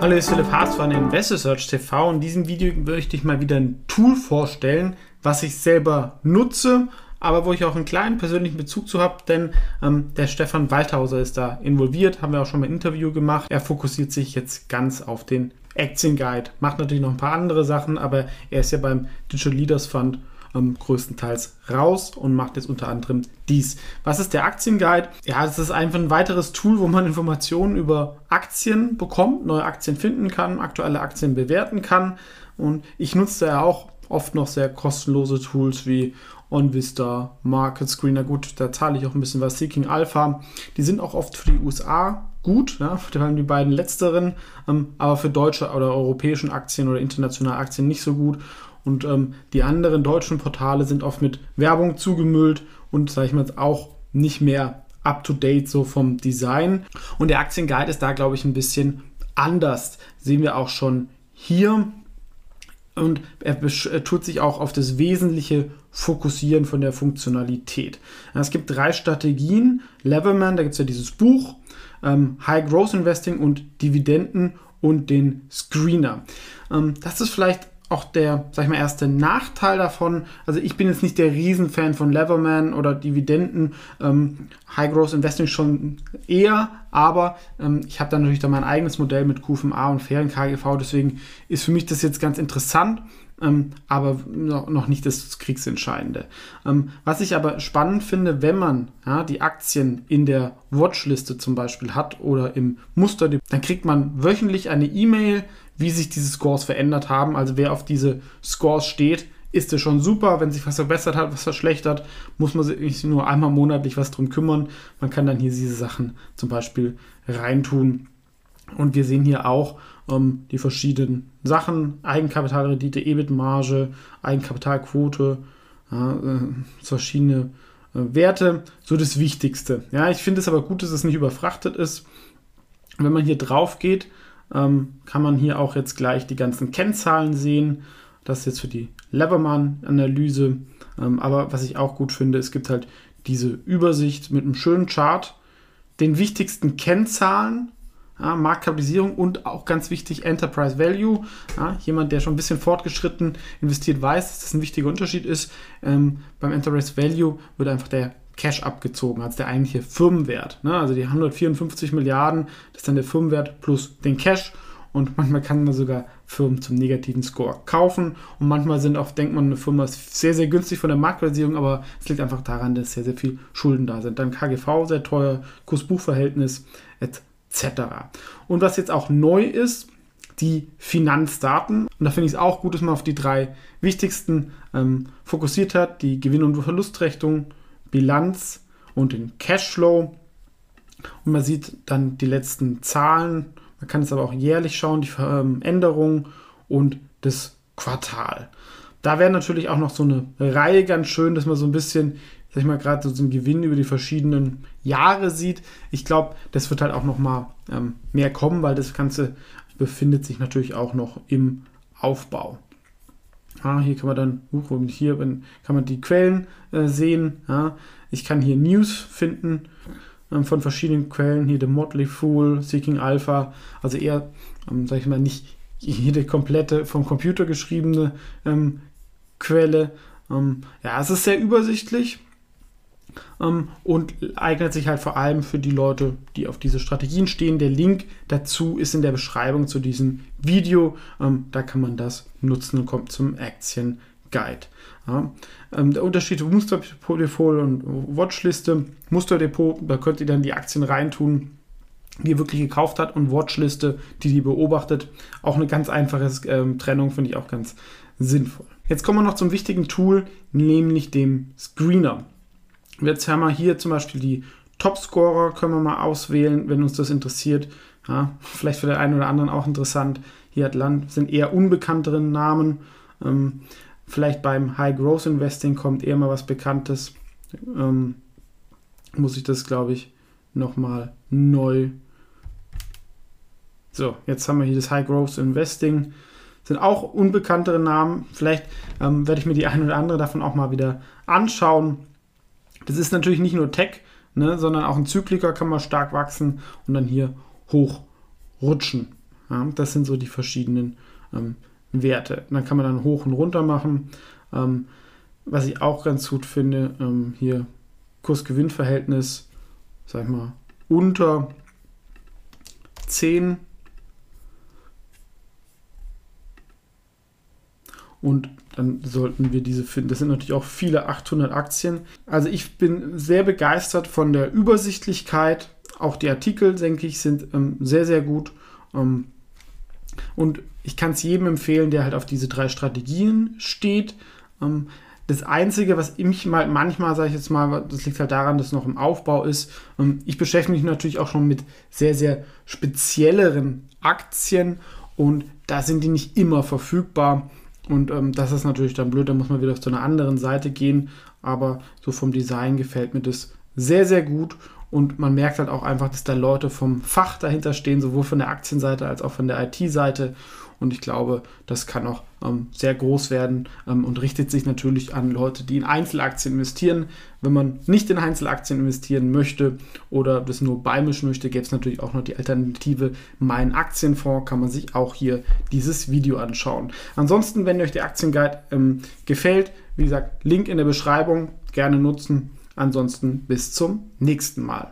Hallo, bin Philipp Haas von InvestorSearch TV. In diesem Video möchte ich mal wieder ein Tool vorstellen, was ich selber nutze, aber wo ich auch einen kleinen persönlichen Bezug zu habe, denn ähm, der Stefan Waldhauser ist da involviert, haben wir auch schon mal ein Interview gemacht. Er fokussiert sich jetzt ganz auf den Aktien Guide, macht natürlich noch ein paar andere Sachen, aber er ist ja beim Digital Leaders Fund ähm, größtenteils raus und macht jetzt unter anderem dies. Was ist der Aktienguide? Ja, es ist einfach ein weiteres Tool, wo man Informationen über Aktien bekommt, neue Aktien finden kann, aktuelle Aktien bewerten kann. Und ich nutze ja auch oft noch sehr kostenlose Tools wie OnVista, Market Screener. Gut, da zahle ich auch ein bisschen was. Seeking Alpha. Die sind auch oft für die USA gut, ja, vor allem die beiden letzteren, ähm, aber für deutsche oder europäischen Aktien oder internationale Aktien nicht so gut. Und ähm, die anderen deutschen Portale sind oft mit Werbung zugemüllt und, sage ich mal, auch nicht mehr up-to-date so vom Design. Und der Aktienguide ist da, glaube ich, ein bisschen anders. Sehen wir auch schon hier. Und er tut sich auch auf das wesentliche Fokussieren von der Funktionalität. Es gibt drei Strategien. Levelman, da gibt es ja dieses Buch, ähm, High Growth Investing und Dividenden und den Screener. Ähm, das ist vielleicht auch der, sag ich mal, erste Nachteil davon. Also ich bin jetzt nicht der Riesenfan von Leverman oder Dividenden, ähm, High Growth Investing schon eher, aber ähm, ich habe dann natürlich dann mein eigenes Modell mit QFMA und fairen KGV, deswegen ist für mich das jetzt ganz interessant. Ähm, aber noch, nicht das Kriegsentscheidende. Ähm, was ich aber spannend finde, wenn man ja, die Aktien in der Watchliste zum Beispiel hat oder im Muster, dann kriegt man wöchentlich eine E-Mail, wie sich diese Scores verändert haben. Also wer auf diese Scores steht, ist es schon super. Wenn sich was verbessert hat, was verschlechtert, muss man sich nur einmal monatlich was drum kümmern. Man kann dann hier diese Sachen zum Beispiel reintun. Und wir sehen hier auch ähm, die verschiedenen Sachen: Eigenkapitalrendite, EBIT-Marge, Eigenkapitalquote, ja, äh, verschiedene äh, Werte. So das Wichtigste. Ja, ich finde es aber gut, dass es nicht überfrachtet ist. Wenn man hier drauf geht, ähm, kann man hier auch jetzt gleich die ganzen Kennzahlen sehen. Das ist jetzt für die Leverman-Analyse. Ähm, aber was ich auch gut finde, es gibt halt diese Übersicht mit einem schönen Chart, den wichtigsten Kennzahlen, ja, Marktkapitalisierung und auch ganz wichtig Enterprise Value. Ja, jemand, der schon ein bisschen fortgeschritten investiert, weiß, dass das ein wichtiger Unterschied ist. Ähm, beim Enterprise Value wird einfach der Cash abgezogen als der eigentliche Firmenwert. Ne? Also die 154 Milliarden, das ist dann der Firmenwert plus den Cash. Und manchmal kann man sogar Firmen zum negativen Score kaufen. Und manchmal sind auch, denkt man, eine Firma ist sehr, sehr günstig von der Marktversierung, aber es liegt einfach daran, dass sehr, sehr viel Schulden da sind. Dann KGV sehr teuer, Kurs-Buch-Verhältnis etc. Und was jetzt auch neu ist, die Finanzdaten. Und da finde ich es auch gut, dass man auf die drei wichtigsten ähm, fokussiert hat: die Gewinn- und Verlustrechnung, Bilanz und den Cashflow. Und man sieht dann die letzten Zahlen. Man kann es aber auch jährlich schauen, die Veränderung und das Quartal. Da wäre natürlich auch noch so eine Reihe ganz schön, dass man so ein bisschen, sag ich mal, gerade so einen Gewinn über die verschiedenen Jahre sieht. Ich glaube, das wird halt auch noch mal ähm, mehr kommen, weil das Ganze befindet sich natürlich auch noch im Aufbau. Ah, hier kann man dann, uh, hier kann man die Quellen äh, sehen. Ja. Ich kann hier News finden ähm, von verschiedenen Quellen. Hier The Motley Fool, Seeking Alpha. Also eher, ähm, sag ich mal, nicht jede komplette vom Computer geschriebene ähm, Quelle. Ähm, ja, es ist sehr übersichtlich und eignet sich halt vor allem für die Leute, die auf diese Strategien stehen. Der Link dazu ist in der Beschreibung zu diesem Video. Ähm, da kann man das nutzen und kommt zum Aktien Guide. Ja. Ähm, der Unterschied zwischen Musterdepot und Watchliste. Musterdepot, da könnt ihr dann die Aktien reintun, die ihr wirklich gekauft hat und Watchliste, die die beobachtet. Auch eine ganz einfache ähm, Trennung, finde ich auch ganz sinnvoll. Jetzt kommen wir noch zum wichtigen Tool, nämlich dem Screener. Jetzt haben wir hier zum Beispiel die Topscorer, können wir mal auswählen, wenn uns das interessiert. Ja, vielleicht für den einen oder anderen auch interessant. Hier hat Land sind eher unbekanntere Namen. Ähm, vielleicht beim High Growth Investing kommt eher mal was Bekanntes. Ähm, muss ich das, glaube ich, nochmal neu. So, jetzt haben wir hier das High Growth Investing. Sind auch unbekanntere Namen. Vielleicht ähm, werde ich mir die eine oder andere davon auch mal wieder anschauen. Das ist natürlich nicht nur Tech, ne, sondern auch ein Zykliker kann mal stark wachsen und dann hier hochrutschen. Ja, das sind so die verschiedenen ähm, Werte. dann kann man dann hoch und runter machen. Ähm, was ich auch ganz gut finde, ähm, hier Kurs-Gewinn-Verhältnis, sag ich mal, unter 10 und dann sollten wir diese finden. Das sind natürlich auch viele 800 Aktien. Also ich bin sehr begeistert von der Übersichtlichkeit. Auch die Artikel, denke ich, sind ähm, sehr, sehr gut. Ähm, und ich kann es jedem empfehlen, der halt auf diese drei Strategien steht. Ähm, das Einzige, was ich mal manchmal, sage ich jetzt mal, das liegt halt daran, dass noch im Aufbau ist. Ähm, ich beschäftige mich natürlich auch schon mit sehr, sehr spezielleren Aktien und da sind die nicht immer verfügbar. Und ähm, das ist natürlich dann blöd, da muss man wieder auf so einer anderen Seite gehen. Aber so vom Design gefällt mir das sehr, sehr gut. Und man merkt halt auch einfach, dass da Leute vom Fach dahinter stehen, sowohl von der Aktienseite als auch von der IT-Seite. Und ich glaube, das kann auch ähm, sehr groß werden ähm, und richtet sich natürlich an Leute, die in Einzelaktien investieren. Wenn man nicht in Einzelaktien investieren möchte oder das nur beimischen möchte, gäbe es natürlich auch noch die Alternative Mein Aktienfonds. Kann man sich auch hier dieses Video anschauen. Ansonsten, wenn euch der Aktienguide ähm, gefällt, wie gesagt, Link in der Beschreibung, gerne nutzen. Ansonsten bis zum nächsten Mal.